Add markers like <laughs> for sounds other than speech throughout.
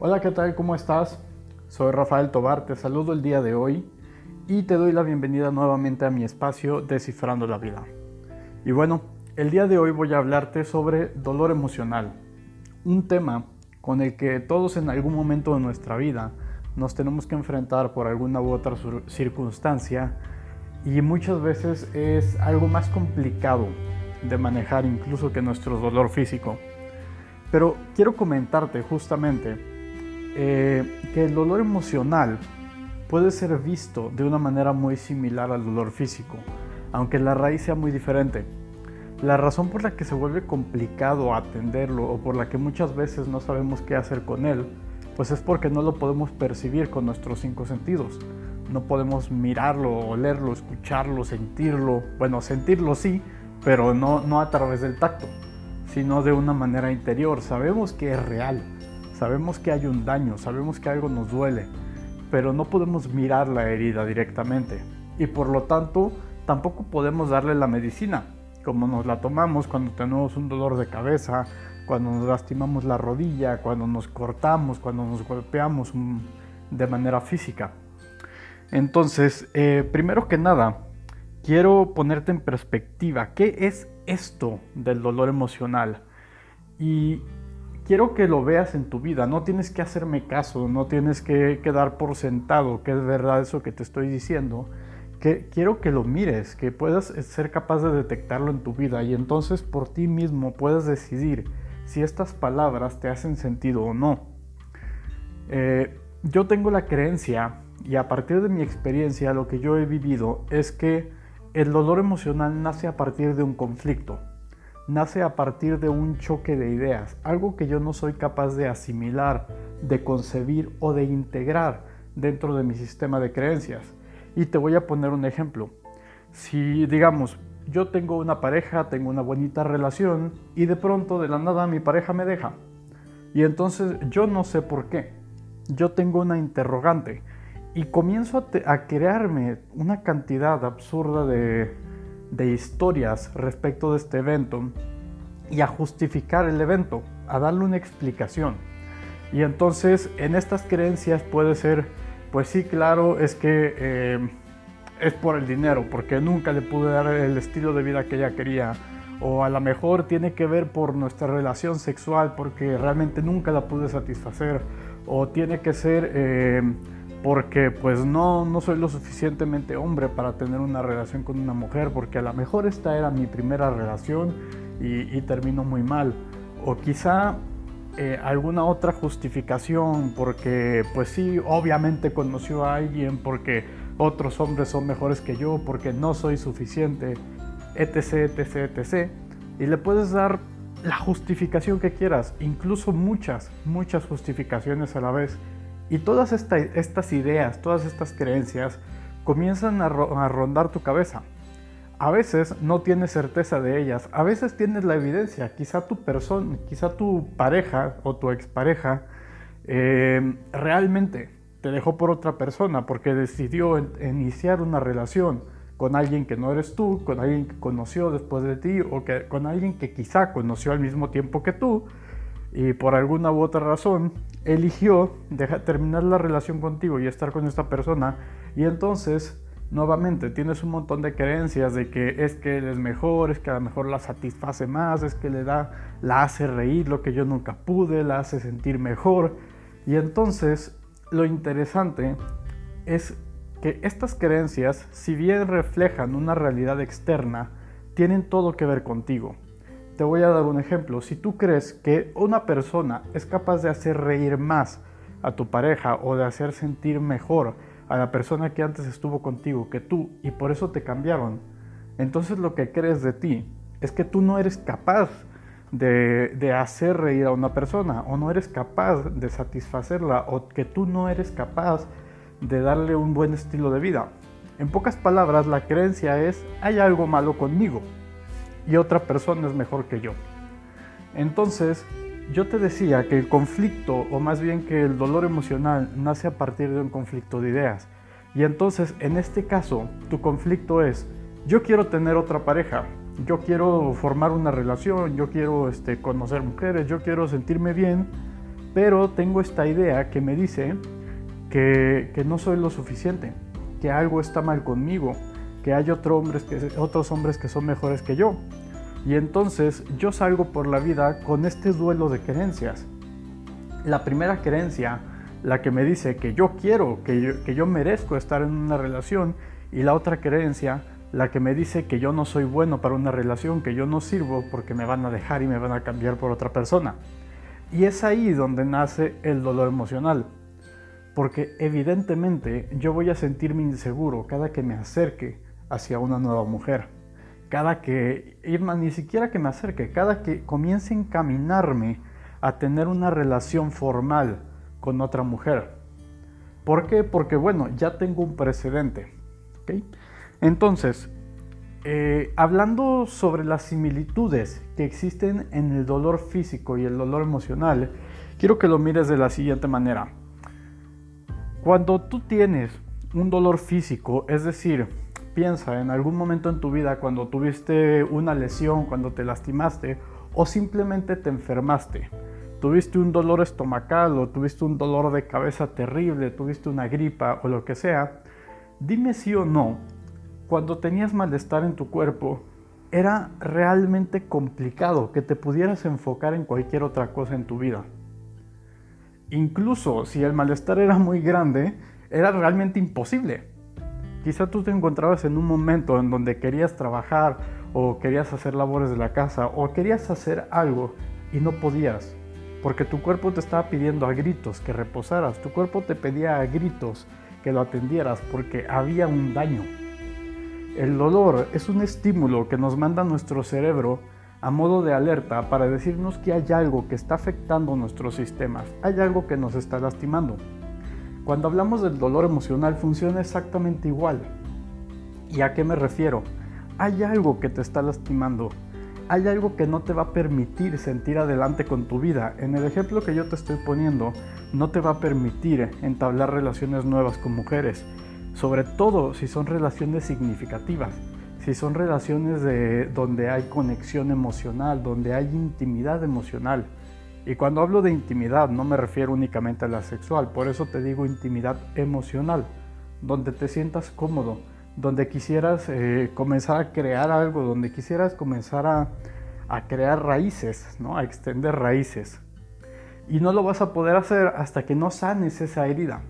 Hola, ¿qué tal? ¿Cómo estás? Soy Rafael Tobar, te saludo el día de hoy y te doy la bienvenida nuevamente a mi espacio Descifrando la Vida. Y bueno, el día de hoy voy a hablarte sobre dolor emocional, un tema con el que todos en algún momento de nuestra vida nos tenemos que enfrentar por alguna u otra circunstancia y muchas veces es algo más complicado de manejar incluso que nuestro dolor físico. Pero quiero comentarte justamente eh, que el dolor emocional puede ser visto de una manera muy similar al dolor físico, aunque la raíz sea muy diferente. La razón por la que se vuelve complicado atenderlo o por la que muchas veces no sabemos qué hacer con él, pues es porque no lo podemos percibir con nuestros cinco sentidos. No podemos mirarlo, olerlo, escucharlo, sentirlo. Bueno, sentirlo sí, pero no, no a través del tacto, sino de una manera interior. Sabemos que es real, sabemos que hay un daño, sabemos que algo nos duele, pero no podemos mirar la herida directamente y por lo tanto tampoco podemos darle la medicina, como nos la tomamos cuando tenemos un dolor de cabeza, cuando nos lastimamos la rodilla, cuando nos cortamos, cuando nos golpeamos de manera física. Entonces, eh, primero que nada, quiero ponerte en perspectiva, ¿qué es esto del dolor emocional? Y quiero que lo veas en tu vida, no tienes que hacerme caso, no tienes que quedar por sentado que es verdad eso que te estoy diciendo, que quiero que lo mires, que puedas ser capaz de detectarlo en tu vida y entonces por ti mismo puedas decidir si estas palabras te hacen sentido o no. Eh, yo tengo la creencia y a partir de mi experiencia lo que yo he vivido es que el dolor emocional nace a partir de un conflicto nace a partir de un choque de ideas, algo que yo no soy capaz de asimilar, de concebir o de integrar dentro de mi sistema de creencias. Y te voy a poner un ejemplo. Si digamos, yo tengo una pareja, tengo una bonita relación y de pronto de la nada mi pareja me deja. Y entonces yo no sé por qué. Yo tengo una interrogante y comienzo a, crearme una cantidad absurda de, de historias respecto de este evento y a justificar el evento, a darle una explicación. Y entonces en estas creencias puede ser, pues sí, claro, es que eh, es por el dinero, porque nunca le pude dar el estilo de vida que ella quería. O a lo mejor tiene que ver por nuestra relación sexual, porque realmente nunca la pude satisfacer. O tiene que ser... Eh, porque pues no, no soy lo suficientemente hombre para tener una relación con una mujer, porque a lo mejor esta era mi primera relación y, terminó muy mal. O quizá eh, alguna otra justificación, porque pues sí, obviamente conoció a alguien, porque otros hombres son mejores que yo, porque no soy suficiente, etc, etc, etc. Y le puedes dar la justificación que quieras, incluso muchas, muchas justificaciones a la vez y todas estas ideas, todas estas creencias comienzan a, rondar tu cabeza. A veces no tienes certeza de ellas, a veces tienes la evidencia. Quizá tu persona, quizá tu pareja o tu expareja eh, realmente te dejó por otra persona porque decidió iniciar una relación con alguien que no eres tú, con alguien que conoció después de ti o con alguien que quizá conoció al mismo tiempo que tú y por alguna u otra razón eligió dejar, terminar la relación contigo y estar con esta persona y entonces nuevamente tienes un montón de creencias de que es que él es mejor, es que a lo mejor la satisface más, es que le da, la hace reír lo que yo nunca pude, la hace sentir mejor y entonces lo interesante es que estas creencias, si bien reflejan una realidad externa, tienen todo que ver contigo. Te voy a dar un ejemplo. Si tú crees que una persona es capaz de hacer reír más a tu pareja o de hacer sentir mejor a la persona que antes estuvo contigo que tú y por eso te cambiaron, entonces lo que crees de ti es que tú no eres capaz de, de, hacer reír a una persona o no eres capaz de satisfacerla o que tú no eres capaz de darle un buen estilo de vida. En pocas palabras, la creencia es hay algo malo conmigo y otra persona es mejor que yo. Entonces, yo te decía que el conflicto, o más bien que el dolor emocional, nace a partir de un conflicto de ideas. Y entonces, en este caso, tu conflicto es, yo quiero tener otra pareja, yo quiero formar una relación, yo quiero este, conocer mujeres, yo quiero sentirme bien, pero tengo esta idea que me dice que, que no soy lo suficiente, que algo está mal conmigo, que hay otro hombres que, otros hombres que son mejores que yo. Y entonces yo salgo por la vida con este duelo de creencias. La primera creencia, la que me dice que yo quiero, que yo, que yo merezco estar en una relación, y la otra creencia, la que me dice que yo no soy bueno para una relación, que yo no sirvo porque me van a dejar y me van a cambiar por otra persona. Y es ahí donde nace el dolor emocional. Porque evidentemente yo voy a sentirme inseguro cada que me acerque hacia una nueva mujer. Cada que, ni siquiera que me acerque, cada que comience a encaminarme a tener una relación formal con otra mujer. ¿Por qué? Porque bueno, ya tengo un precedente. Entonces, eh, hablando sobre las similitudes que existen en el dolor físico y el dolor emocional, quiero que lo mires de la siguiente manera. Cuando tú tienes un dolor físico, es decir, piensa en algún momento en tu vida cuando tuviste una lesión, cuando te lastimaste o simplemente te enfermaste. Tuviste un dolor estomacal o tuviste un dolor de cabeza terrible, tuviste una gripa o lo que sea. Dime sí o no, cuando tenías malestar en tu cuerpo, era realmente complicado que te pudieras enfocar en cualquier otra cosa en tu vida. Incluso si el malestar era muy grande, era realmente imposible. Quizá tú te encontrabas en un momento en donde querías trabajar o querías hacer labores de la casa o querías hacer algo y no podías, porque tu cuerpo te estaba pidiendo a gritos que reposaras, tu cuerpo te pedía a gritos que lo atendieras porque había un daño. El dolor es un estímulo que nos manda nuestro cerebro a modo de alerta para decirnos que hay algo que está afectando nuestros sistemas, hay algo que nos está lastimando. Cuando hablamos del dolor emocional funciona exactamente igual. ¿Y a qué me refiero? Hay algo que te está lastimando, hay algo que no te va a permitir sentir adelante con tu vida. En el ejemplo que yo te estoy poniendo, no te va a permitir entablar relaciones nuevas con mujeres, sobre todo si son relaciones significativas, si son relaciones de, donde hay conexión emocional, donde hay intimidad emocional. Y cuando hablo de intimidad no me refiero únicamente a la sexual, por eso te digo intimidad emocional, donde te sientas cómodo, donde quisieras eh, comenzar a crear algo, donde quisieras comenzar a, a crear raíces, ¿no? a extender raíces. Y no lo vas a poder hacer hasta que no sanes esa herida,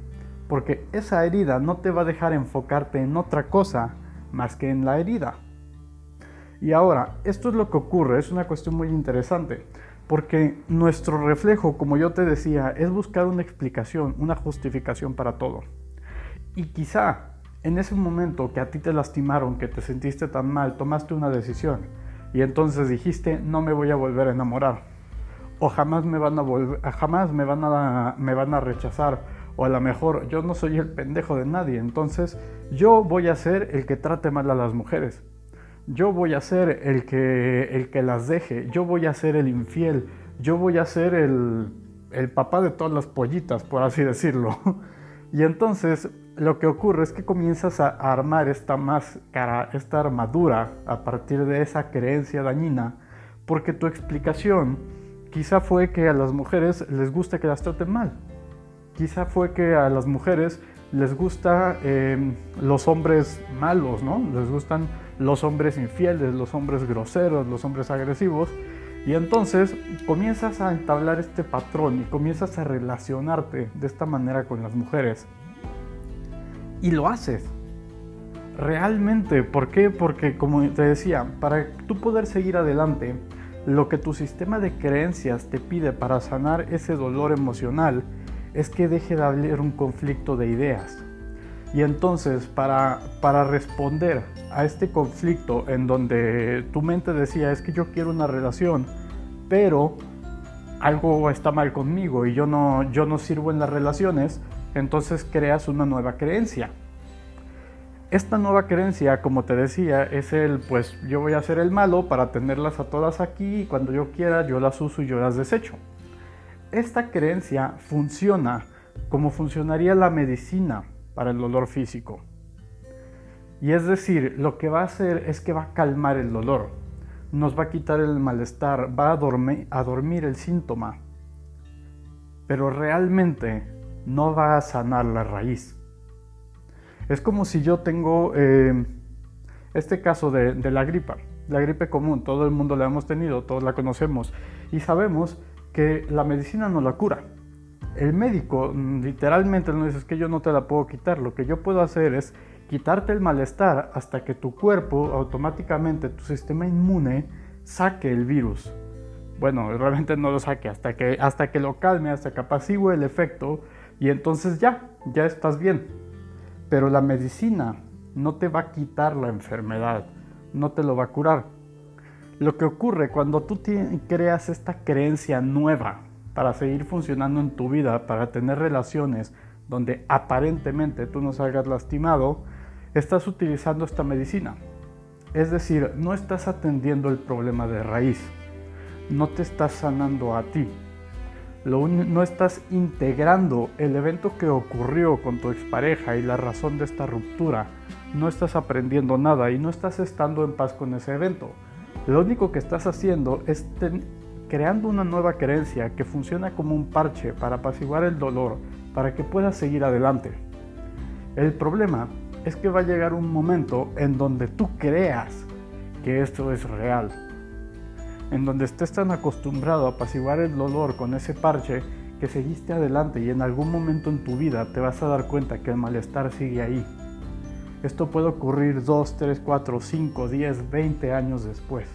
porque esa herida no te va a dejar enfocarte en otra cosa más que en la herida. Y ahora, esto es lo que ocurre, es una cuestión muy interesante, porque nuestro reflejo, como yo te decía, es buscar una explicación, una justificación para todo. Y quizá en ese momento que a ti te lastimaron, que te sentiste tan mal, tomaste una decisión y entonces dijiste, no me voy a volver a enamorar. O jamás me van a jamás me van a, me van a rechazar. O a lo mejor yo no soy el pendejo de nadie. Entonces yo voy a ser el que trate mal a las mujeres. Yo voy a ser el que, el que las deje. Yo voy a ser el infiel. Yo voy a ser el, el papá de todas las pollitas, por así decirlo. <laughs> Y entonces lo que ocurre es que comienzas a armar esta máscara, esta armadura a partir de esa creencia dañina, porque tu explicación quizá fue que a las mujeres les gusta que las traten mal. Quizá fue que a las mujeres les gustan em, los hombres malos, ¿no? Les gustan los hombres infieles, los hombres groseros, los hombres agresivos. Y entonces comienzas a entablar este patrón y comienzas a relacionarte de esta manera con las mujeres. Y lo haces. Realmente, ¿por qué? Porque como te decía, para tú poder seguir adelante, lo que tu sistema de creencias te pide para sanar ese dolor emocional es que deje de haber un conflicto de ideas. Y entonces, para, para responder a este conflicto en donde tu mente decía, es que yo quiero una relación, pero algo está mal conmigo y yo no, yo no sirvo en las relaciones, entonces creas una nueva creencia. Esta nueva creencia, como te decía, es el, pues yo voy a ser el malo para tenerlas a todas aquí y cuando yo quiera yo las uso y yo las desecho. Esta creencia funciona como funcionaría la medicina para el dolor físico. Y es decir, lo que va a hacer es que va a calmar el dolor, nos va a quitar el malestar, va a dormir, el síntoma. pero realmente no va a sanar la raíz. Es como si yo tengo eh, este caso de, de la gripa, la gripe común, todo el mundo la hemos tenido, todos la conocemos y sabemos que la medicina no la cura. El médico mm, literalmente nos dice que yo no te la puedo quitar, lo que yo puedo hacer es quitarte el malestar hasta que tu cuerpo automáticamente, tu sistema inmune, saque el virus. Bueno, realmente no lo saque hasta que, hasta que lo calme, hasta que apacigue el efecto y entonces ya, ya estás bien. Pero la medicina no te va a quitar la enfermedad, no te lo va a curar. Lo que ocurre cuando tú creas esta creencia nueva para seguir funcionando en tu vida, para tener relaciones donde aparentemente tú no salgas lastimado, estás utilizando esta medicina. Es decir, no estás atendiendo el problema de raíz, no te estás sanando a ti, no estás integrando el evento que ocurrió con tu expareja y la razón de esta ruptura, no estás aprendiendo nada y no estás estando en paz con ese evento. Lo único que estás haciendo es creando una nueva creencia que funciona como un parche para apaciguar el dolor, para que puedas seguir adelante. El problema es que va a llegar un momento en donde tú creas que esto es real, en donde estés tan acostumbrado a apaciguar el dolor con ese parche que seguiste adelante y en algún momento en tu vida te vas a dar cuenta que el malestar sigue ahí. Esto puede ocurrir 2, 3, 4, 5, 10, 20 años después.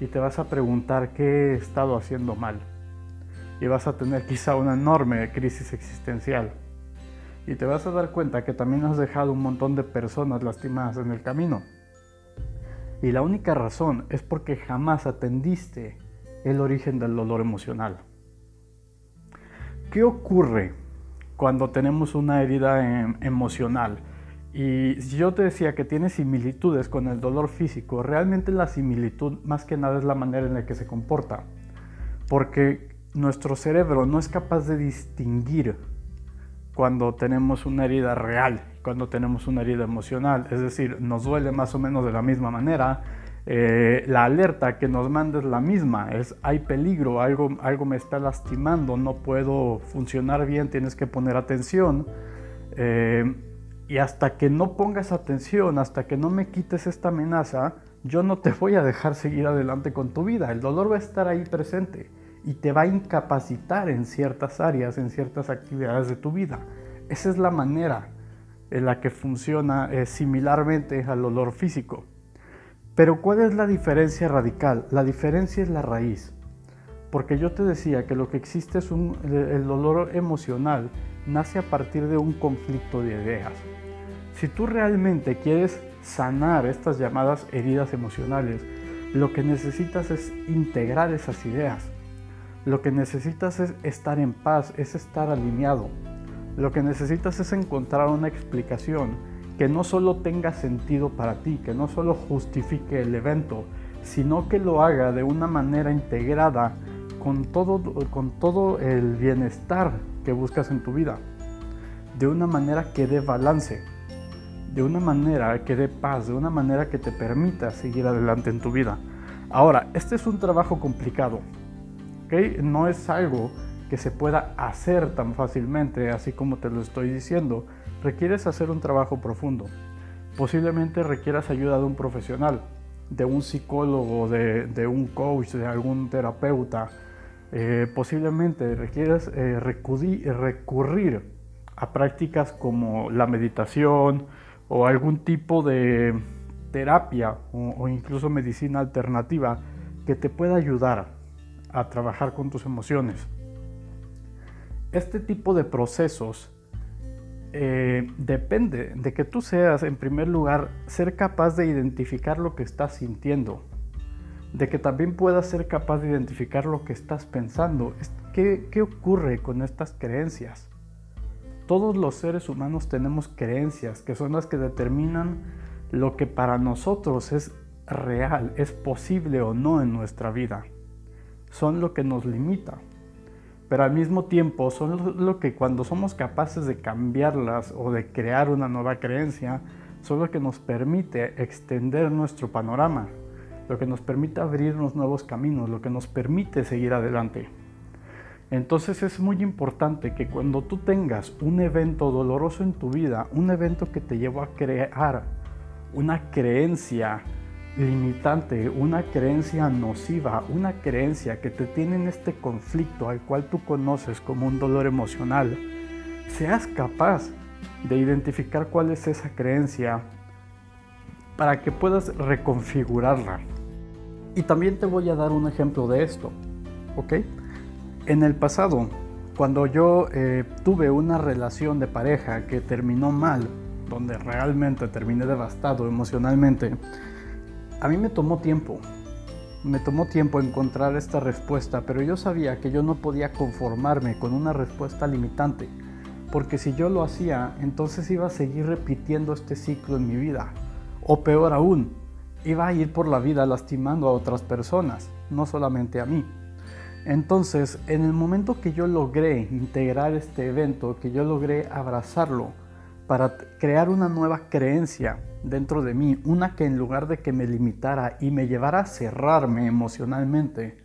Y te vas a preguntar qué he estado haciendo mal. Y vas a tener quizá una enorme crisis existencial y te vas a dar cuenta que también has dejado un montón de personas lastimadas en el camino. Y la única razón es porque jamás atendiste el origen del dolor emocional. ¿Qué ocurre cuando tenemos una herida em, emocional? Y yo te decía que tiene similitudes con el dolor físico, realmente la similitud más que nada es la manera en la que se comporta. Porque nuestro cerebro no es capaz de distinguir cuando tenemos una herida real, cuando tenemos una herida emocional. Es decir, nos duele más o menos de la misma manera. Eh, la alerta que nos manda es la misma, es hay peligro, algo, algo me está lastimando, no puedo funcionar bien, tienes que poner atención. Eh, y hasta que no pongas atención, hasta que no me quites esta amenaza, yo no te voy a dejar seguir adelante con tu vida. El dolor va a estar ahí presente y te va a incapacitar en ciertas áreas, en ciertas actividades de tu vida. Esa es la manera en la que funciona eh, similarmente al dolor físico. Pero ¿cuál es la diferencia radical? La diferencia es la raíz. Porque yo te decía que lo que existe es un, el dolor emocional, nace a partir de un conflicto de ideas. Si tú realmente quieres sanar estas llamadas heridas emocionales, lo que necesitas es integrar esas ideas lo que necesitas es estar en paz, es estar alineado. Lo que necesitas es encontrar una explicación que no solo tenga sentido para ti, que no solo justifique el evento, sino que lo haga de una manera integrada con todo, con todo el bienestar que buscas en tu vida. De una manera que dé balance, de una manera que dé paz, de una manera que te permita seguir adelante en tu vida. Ahora, este es un trabajo complicado, no es algo que se pueda hacer tan fácilmente, así como te lo estoy diciendo. Requieres hacer un trabajo profundo. Posiblemente requieras ayuda de un profesional, de un psicólogo, de, un coach, de algún terapeuta. Eh, posiblemente requieras eh, recurrir, a prácticas como la meditación o algún tipo de terapia o incluso medicina alternativa que te pueda ayudar a trabajar con tus emociones. Este tipo de procesos eh, depende de que tú seas, en primer lugar, ser capaz de identificar lo que estás sintiendo, de que también puedas ser capaz de identificar lo que estás pensando. ¿Qué, qué ocurre con estas creencias? Todos los seres humanos tenemos creencias que son las que determinan lo que para nosotros es real, es posible o no en nuestra vida son lo que nos limita. Pero al mismo tiempo son lo que cuando somos capaces de cambiarlas o de crear una nueva creencia, son lo que nos permite extender nuestro panorama, lo que nos permite abrirnos nuevos caminos, lo que nos permite seguir adelante. Entonces es muy importante que cuando tú tengas un evento doloroso en tu vida, un evento que te llevó a crear una creencia limitante, una creencia nociva, una creencia que te tiene en este conflicto al cual tú conoces como un dolor emocional, seas capaz de identificar cuál es esa creencia para que puedas reconfigurarla. Y también te voy a dar un ejemplo de esto, ¿ok? En el pasado, cuando yo eh, tuve una relación de pareja que terminó mal, donde realmente terminé devastado emocionalmente, a mí me tomó tiempo, me tomó tiempo encontrar esta respuesta, pero yo sabía que yo no podía conformarme con una respuesta limitante, porque si yo lo hacía, entonces iba a seguir repitiendo este ciclo en mi vida, o peor aún, iba a ir por la vida lastimando a otras personas, no solamente a mí. Entonces, en el momento que yo logré integrar este evento, que yo logré abrazarlo, para crear una nueva creencia dentro de mí, una que en lugar de que me limitara y me llevara a cerrarme emocionalmente,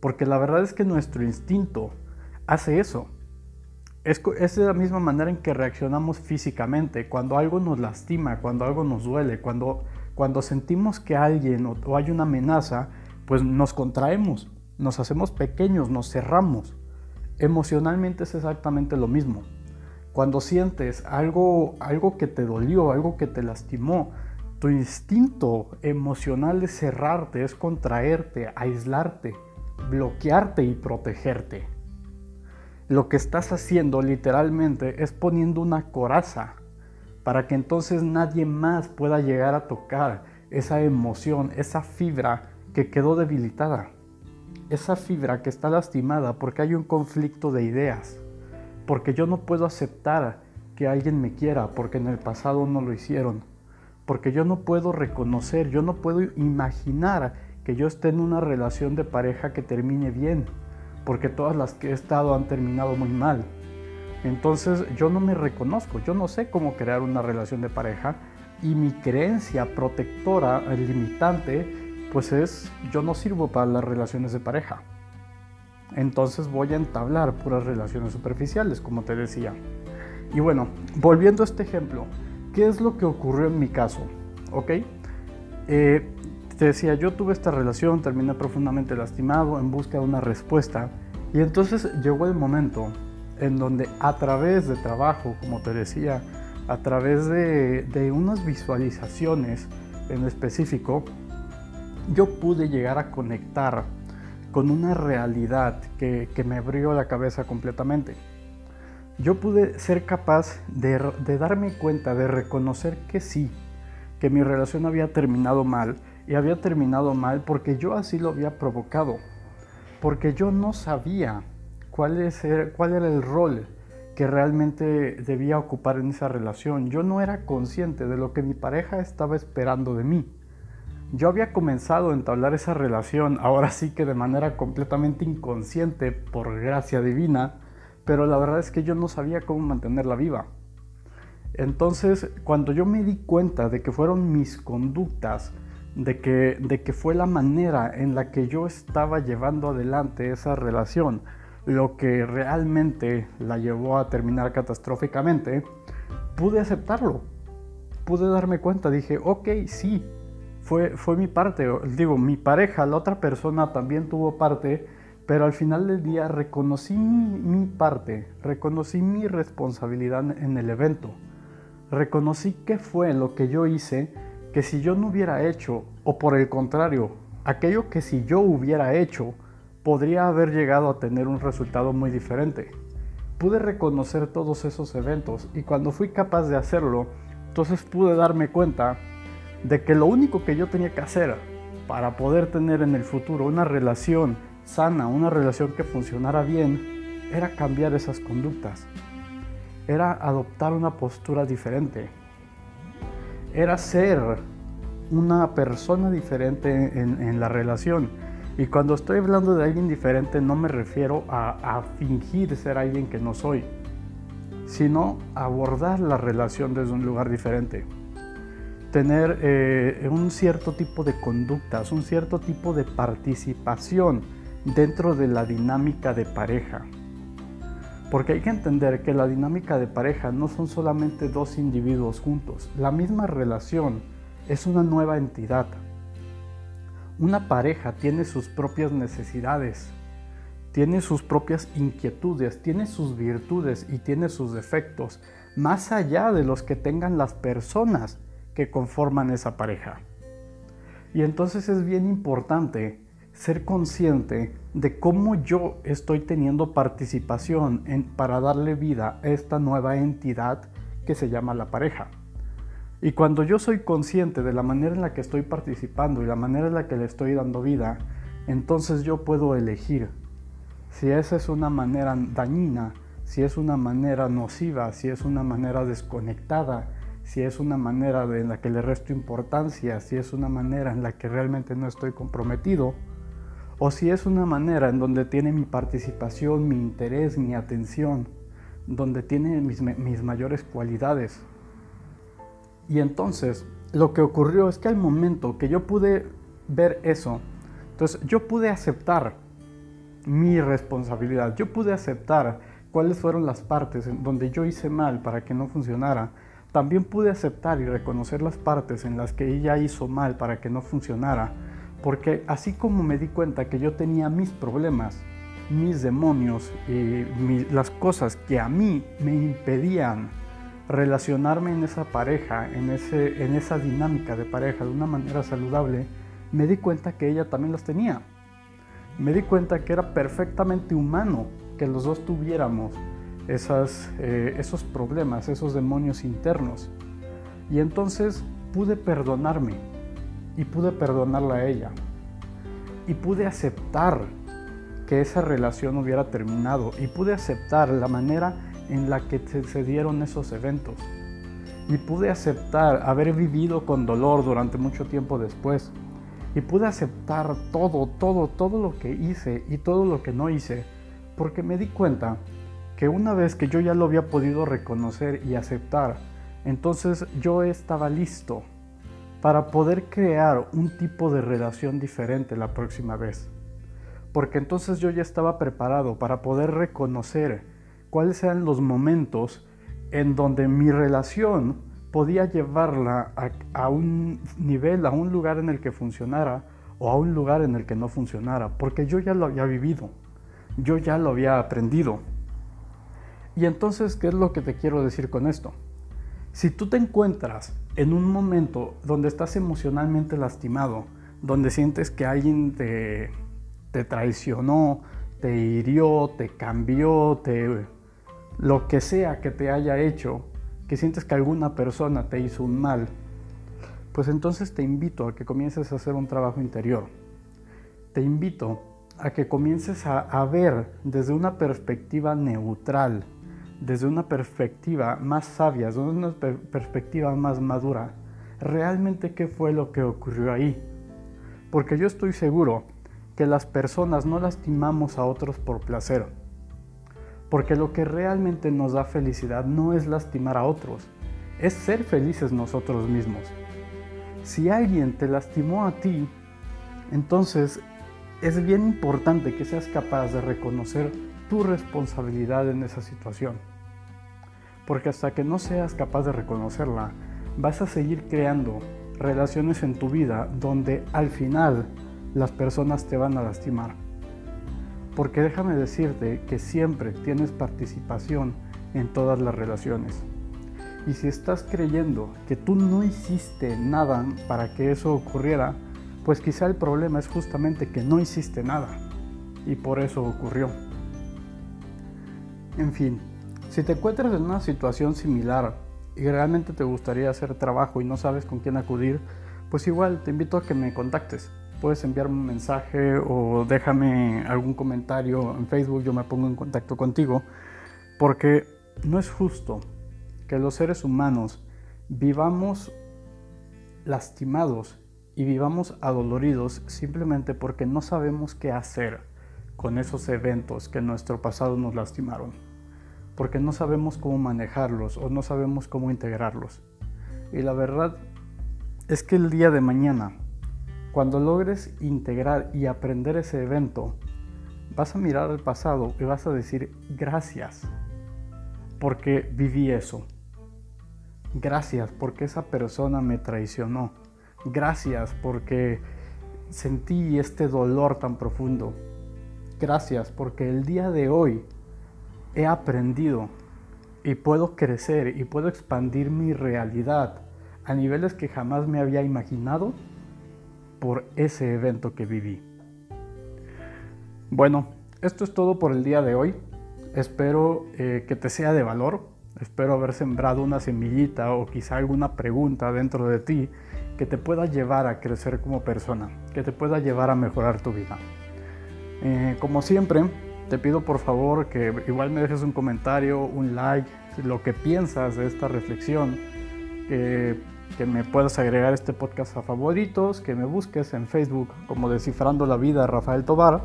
porque la verdad es que nuestro instinto hace eso. Es, es la misma manera en que reaccionamos físicamente, cuando algo nos lastima, cuando algo nos duele, cuando, cuando sentimos que alguien o hay una amenaza, pues nos contraemos, nos hacemos pequeños, nos cerramos. Emocionalmente es exactamente lo mismo. Cuando sientes algo, algo que te dolió, algo que te lastimó, tu instinto emocional es cerrarte, es contraerte, aislarte, bloquearte y protegerte. Lo que estás haciendo literalmente es poniendo una coraza para que entonces nadie más pueda llegar a tocar esa emoción, esa fibra que quedó debilitada, esa fibra que está lastimada porque hay un conflicto de ideas porque yo no puedo aceptar que alguien me quiera porque en el pasado no lo hicieron, porque yo no puedo reconocer, yo no puedo imaginar que yo esté en una relación de pareja que termine bien, porque todas las que he estado han terminado muy mal. Entonces yo no me reconozco, yo no sé cómo crear una relación de pareja y mi creencia protectora, limitante, pues es yo no sirvo para las relaciones de pareja entonces voy a entablar puras relaciones superficiales, como te decía. Y bueno, volviendo a este ejemplo, ¿qué es lo que ocurrió en mi caso? ¿Ok? Eh, te decía, yo tuve esta relación, terminé profundamente lastimado en busca de una respuesta. Y entonces llegó el momento en donde a través de trabajo, como te decía, a través de, de unas visualizaciones en específico, yo pude llegar a conectar con una realidad que, me abrió la cabeza completamente. Yo pude ser capaz de, de darme cuenta, de reconocer que sí, que mi relación había terminado mal y había terminado mal porque yo así lo había provocado, porque yo no sabía cuál, es, cuál era el rol que realmente debía ocupar en esa relación. Yo no era consciente de lo que mi pareja estaba esperando de mí. Yo había comenzado a entablar esa relación, ahora sí que de manera completamente inconsciente, por gracia divina, pero la verdad es que yo no sabía cómo mantenerla viva. Entonces, cuando yo me di cuenta de que fueron mis conductas, de que, de que fue la manera en la que yo estaba llevando adelante esa relación, lo que realmente la llevó a terminar catastróficamente, pude aceptarlo. Pude darme cuenta, dije, ok, sí, fue, mi parte, digo, mi pareja, la otra persona también tuvo parte, pero al final del día reconocí mi, parte, reconocí mi responsabilidad en el evento, reconocí qué fue lo que yo hice que si yo no hubiera hecho, o por el contrario, aquello que si yo hubiera hecho, podría haber llegado a tener un resultado muy diferente. Pude reconocer todos esos eventos y cuando fui capaz de hacerlo, entonces pude darme cuenta de que lo único que yo tenía que hacer para poder tener en el futuro una relación sana, una relación que funcionara bien, era cambiar esas conductas. Era adoptar una postura diferente. Era ser una persona diferente en, la relación. Y cuando estoy hablando de alguien diferente no me refiero a, fingir ser alguien que no soy, sino abordar la relación desde un lugar diferente tener eh, un cierto tipo de conductas, un cierto tipo de participación dentro de la dinámica de pareja. Porque hay que entender que la dinámica de pareja no son solamente dos individuos juntos. La misma relación es una nueva entidad. Una pareja tiene sus propias necesidades, tiene sus propias inquietudes, tiene sus virtudes y tiene sus defectos, más allá de los que tengan las personas que conforman esa pareja. Y entonces es bien importante ser consciente de cómo yo estoy teniendo participación para darle vida a esta nueva entidad que se llama la pareja. Y cuando yo soy consciente de la manera en la que estoy participando y la manera en la que le estoy dando vida, entonces yo puedo elegir si esa es una manera dañina, si es una manera nociva, si es una manera desconectada, si es una manera en la que le resto importancia, si es una manera en la que realmente no estoy comprometido, o si es una manera en donde tiene mi participación, mi interés, mi atención, donde tiene mis, mis mayores cualidades. Y entonces lo que ocurrió es que al momento que yo pude ver eso, entonces yo pude aceptar mi responsabilidad, yo pude aceptar cuáles fueron las partes donde yo hice mal para que no funcionara. También pude aceptar y reconocer las partes en las que ella hizo mal para que no funcionara. Porque así como me di cuenta que yo tenía mis problemas, mis demonios y las cosas que a mí me impedían relacionarme en esa pareja, en, ese, en esa dinámica de pareja de una manera saludable, me di cuenta que ella también las tenía. Me di cuenta que era perfectamente humano que los dos tuviéramos esas, eh, esos problemas, esos demonios internos. Y entonces pude perdonarme y pude perdonarla a ella. Y pude aceptar que esa relación hubiera terminado y pude aceptar la manera en la que se dieron esos eventos. Y pude aceptar haber vivido con dolor durante mucho tiempo después. Y pude aceptar todo, todo, todo lo que hice y todo lo que no hice. Porque me di cuenta que una vez que yo ya lo había podido reconocer y aceptar, entonces yo estaba listo para poder crear un tipo de relación diferente la próxima vez. Porque entonces yo ya estaba preparado para poder reconocer cuáles eran los momentos en donde mi relación podía llevarla a, un nivel, a un lugar en el que funcionara o a un lugar en el que no funcionara, porque yo ya lo había vivido, yo ya lo había aprendido. Y entonces, ¿qué es lo que te quiero decir con esto? Si tú te encuentras en un momento donde estás emocionalmente lastimado, donde sientes que alguien te, te traicionó, te hirió, te cambió, te lo que sea que te haya hecho, que sientes que alguna persona te hizo un mal, pues entonces te invito a que comiences a hacer un trabajo interior. Te invito a que comiences a, a ver desde una perspectiva neutral, desde una perspectiva más sabia, desde una perspectiva más madura, realmente qué fue lo que ocurrió ahí. Porque yo estoy seguro que las personas no lastimamos a otros por placer porque lo que realmente nos da felicidad no es lastimar a otros, es ser felices nosotros mismos. Si alguien te lastimó a ti, entonces es bien importante que seas capaz de reconocer tu responsabilidad en esa situación. Porque hasta que no seas capaz de reconocerla, vas a seguir creando relaciones en tu vida donde al final las personas te van a lastimar. Porque déjame decirte que siempre tienes participación en todas las relaciones. Y si estás creyendo que tú no hiciste nada para que eso ocurriera, pues quizá el problema es justamente que no hiciste nada. Y por eso ocurrió. En fin, si te encuentras en una situación similar y realmente te gustaría hacer trabajo y no sabes con quién acudir, pues igual te invito a que me contactes. Puedes enviarme un mensaje o déjame algún comentario en Facebook, yo me pongo en contacto contigo, porque no es justo que los seres humanos vivamos lastimados y vivamos adoloridos simplemente porque no sabemos qué hacer con esos eventos que en nuestro pasado nos lastimaron, porque no sabemos cómo manejarlos o no sabemos cómo integrarlos. Y la verdad es que el día de mañana cuando logres integrar y aprender ese evento, vas a mirar al pasado y vas a decir gracias porque viví eso. Gracias porque esa persona me traicionó. Gracias porque sentí este dolor tan profundo. Gracias porque el día de hoy he aprendido y puedo crecer y puedo expandir mi realidad a niveles que jamás me había imaginado por ese evento que viví. Bueno, esto es todo por el día de hoy. Espero eh, que te sea de valor. Espero haber sembrado una semillita o quizá alguna pregunta dentro de ti que te pueda llevar a crecer como persona, que te pueda llevar a mejorar tu vida. Eh, como siempre, te pido por favor que igual me dejes un comentario, un like, lo que piensas de esta reflexión, que, me puedas agregar este podcast a favoritos, que me busques en Facebook como Descifrando la Vida Rafael Tobar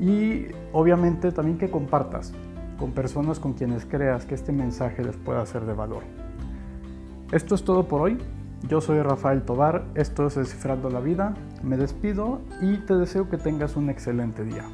y obviamente también que compartas con personas con quienes creas que este mensaje les pueda ser de valor. Esto es todo por hoy. Yo soy Rafael Tobar, esto es Descifrando la Vida. Me despido y te deseo que tengas un excelente día.